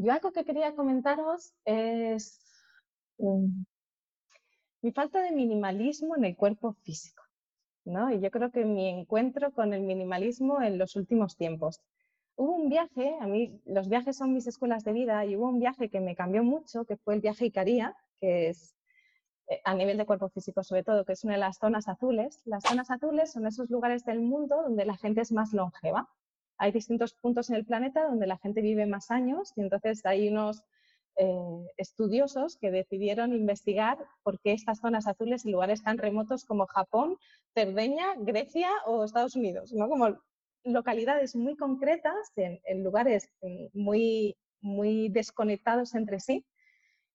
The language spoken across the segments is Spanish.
Yo algo que quería comentaros es mm, mi falta de minimalismo en el cuerpo físico. ¿no? Y yo creo que mi encuentro con el minimalismo en los últimos tiempos. Hubo un viaje, a mí los viajes son mis escuelas de vida, y hubo un viaje que me cambió mucho, que fue el viaje Icaría, que es eh, a nivel de cuerpo físico sobre todo, que es una de las zonas azules. Las zonas azules son esos lugares del mundo donde la gente es más longeva. Hay distintos puntos en el planeta donde la gente vive más años y entonces hay unos eh, estudiosos que decidieron investigar por qué estas zonas azules en lugares tan remotos como Japón, Cerdeña, Grecia o Estados Unidos, ¿no? como localidades muy concretas en, lugares mm, muy, muy desconectados entre sí.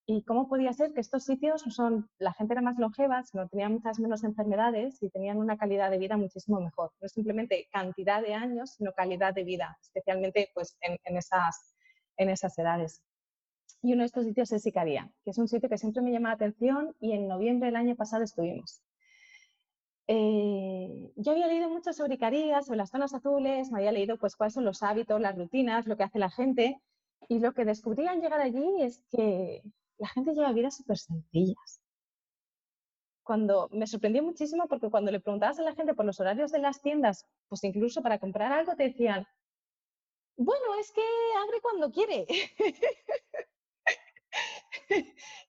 ¿Y cómo podía ser que estos sitios son, la gente era más longeva, no tenían muchas menos enfermedades y tenían una calidad de vida muchísimo mejor? No simplemente cantidad de años, sino calidad de vida, especialmente pues, en, en esas, en esas edades y uno de estos sitios es Sicaria, que es un sitio que siempre me llama la atención y en noviembre del año pasado estuvimos. Eh, yo había leído mucho sobre Icaria, sobre las zonas azules, me había leído pues cuáles son los hábitos, las rutinas, lo que hace la gente y lo que descubrí al llegar allí es que la gente lleva vidas súper sencillas. Cuando me sorprendió muchísimo porque cuando le preguntabas a la gente por los horarios de las tiendas, pues incluso para comprar algo te decían, bueno, es que abre cuando quiere.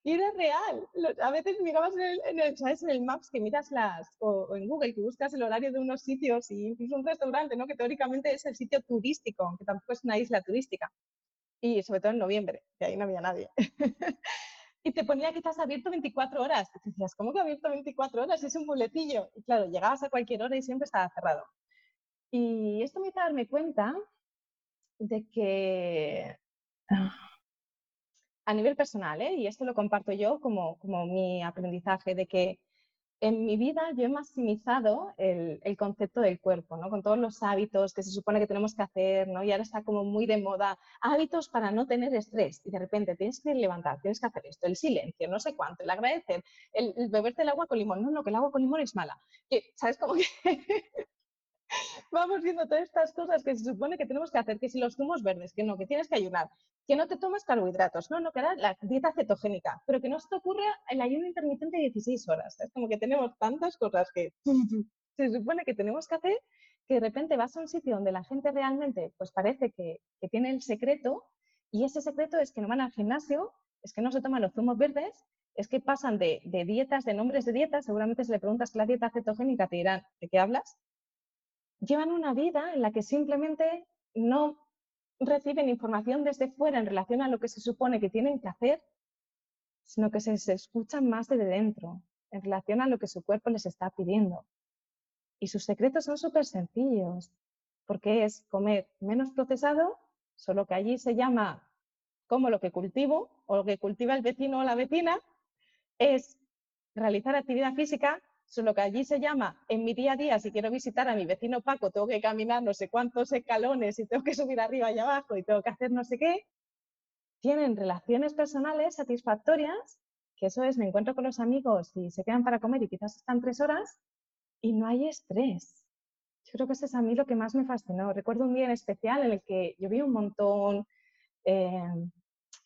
y era real. A veces mirabas en el, en el, ¿sabes? en el Maps que miras las, o, en Google que buscas el horario de unos sitios y incluso un restaurante, ¿no? que teóricamente es el sitio turístico, aunque tampoco es una isla turística. Y sobre todo en noviembre, que ahí no había nadie. y te ponía quizás abierto 24 horas. Y te decías, ¿cómo que abierto 24 horas? Es un boletillo. Y claro, llegabas a cualquier hora y siempre estaba cerrado. Y esto me hizo darme cuenta de que ah, a nivel personal, ¿eh? y esto lo comparto yo como, como mi aprendizaje, de que en mi vida yo he maximizado el, el, concepto del cuerpo, ¿no? Con todos los hábitos que se supone que tenemos que hacer, ¿no? Y ahora está como muy de moda hábitos para no tener estrés. Y de repente tienes que levantar, tienes que hacer esto, el silencio, no sé cuánto, el agradecer, el, beberte el agua con limón. No, no, que el agua con limón es mala. ¿Sabes? Como que vamos viendo todas estas cosas que se supone que tenemos que hacer, que si los zumos verdes, que no, que tienes que ayunar, que no te tomes carbohidratos, no, no, que era la dieta cetogénica, pero que no se te ocurra el ayuno intermitente de 16 horas. Es como que tenemos tantas cosas que se supone que tenemos que hacer que de repente vas a un sitio donde la gente realmente pues parece que, que tiene el secreto y ese secreto es que no van al gimnasio, es que no se toman los zumos verdes, es que pasan de, dietas, de nombres de dietas, seguramente si le preguntas la dieta cetogénica te dirán de qué hablas, llevan una vida en la que simplemente no reciben información desde fuera en relación a lo que se supone que tienen que hacer, sino que se, escuchan más desde dentro en relación a lo que su cuerpo les está pidiendo. Y sus secretos son súper sencillos, porque es comer menos procesado, solo que allí se llama como lo que cultivo o lo que cultiva el vecino o la vecina, es realizar actividad física Solo que allí se llama, en mi día a día, si quiero visitar a mi vecino Paco, tengo que caminar no sé cuántos escalones y tengo que subir arriba y abajo y tengo que hacer no sé qué. Tienen relaciones personales satisfactorias, que eso es, me encuentro con los amigos y se quedan para comer y quizás están tres horas y no hay estrés. Yo creo que eso es a mí lo que más me fascinó. Recuerdo un día en especial en el que vi un montón, eh,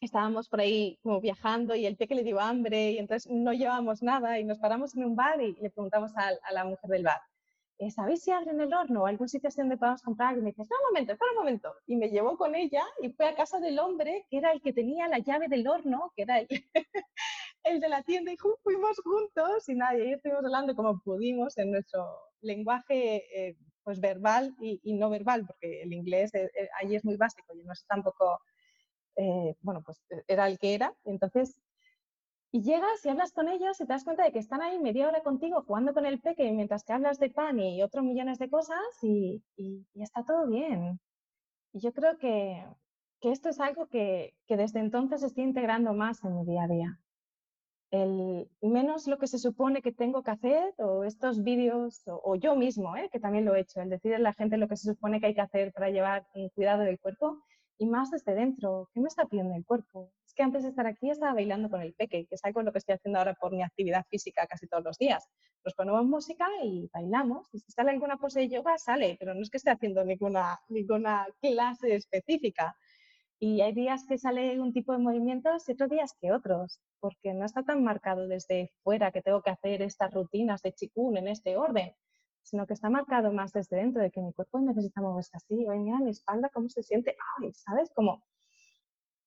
estábamos por ahí como viajando y el que le dio hambre y entonces no llevábamos nada y nos paramos en un bar y le preguntamos a, la mujer del bar, eh, ¿sabéis si abren el horno o algún sitio donde podamos comprar? Y me dice, espera un momento, espera un momento. Y me llevó con ella y fue a casa del hombre que era el que tenía la llave del horno, que era el, el de la tienda y fuimos juntos y nada, y estuvimos hablando como pudimos en nuestro lenguaje eh, pues verbal y, no verbal, porque el inglés eh, allí es muy básico y no es tampoco eh, bueno, pues e, era el que era. Entonces, y llegas y hablas con ellos y te das cuenta de que están ahí media hora contigo jugando con el peque mientras que hablas de pan y otros millones de cosas y, está todo bien. Y yo creo que, esto es algo que, desde entonces estoy integrando más en mi día a día. El menos lo que se supone que tengo que hacer o estos vídeos o, yo mismo, ¿eh? que también lo he hecho, el decir a la gente lo que se supone que hay que hacer para llevar un cuidado del cuerpo y más desde dentro. ¿Qué me está pidiendo el cuerpo? Es que antes de estar aquí estaba bailando con el peque, que es algo lo que estoy haciendo ahora por mi actividad física casi todos los días. Nos ponemos música y bailamos. Y si sale alguna pose de yoga, sale, pero no es que esté haciendo ninguna, ninguna clase específica. Y hay días que sale un tipo de movimientos y otros días que otros, porque no está tan marcado desde fuera que tengo que hacer estas rutinas de chikun en este orden, sino que está marcado más desde dentro de que mi cuerpo necesita moverse así, oye, mira mi espalda, cómo se siente, ay, ¿sabes? Como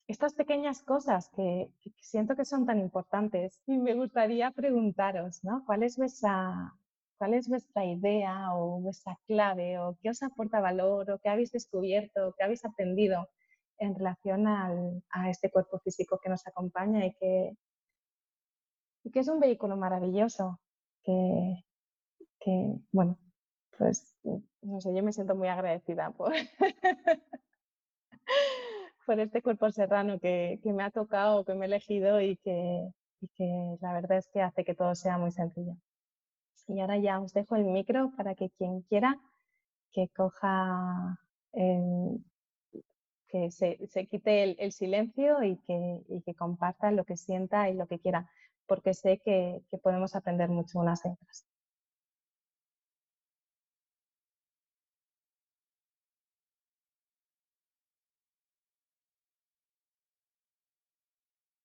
estas pequeñas cosas que, siento que son tan importantes. Y me gustaría preguntaros, ¿no? ¿Cuál es vuestra, cuál es vuestra idea o vuestra clave o qué os aporta valor o qué habéis descubierto, qué habéis aprendido en relación a este cuerpo físico que nos acompaña y que, y que es un vehículo maravilloso, que, que, bueno, pues no sé, yo me siento muy agradecida por, este cuerpo serrano que, me ha tocado, que me he elegido y que, la verdad es que hace que todo sea muy sencillo. Y ahora ya os dejo el micro para que quien quiera que coja que se, quite el, silencio y que, que, comparta lo que sienta y lo que quiera, porque sé que, podemos aprender mucho unas de otras.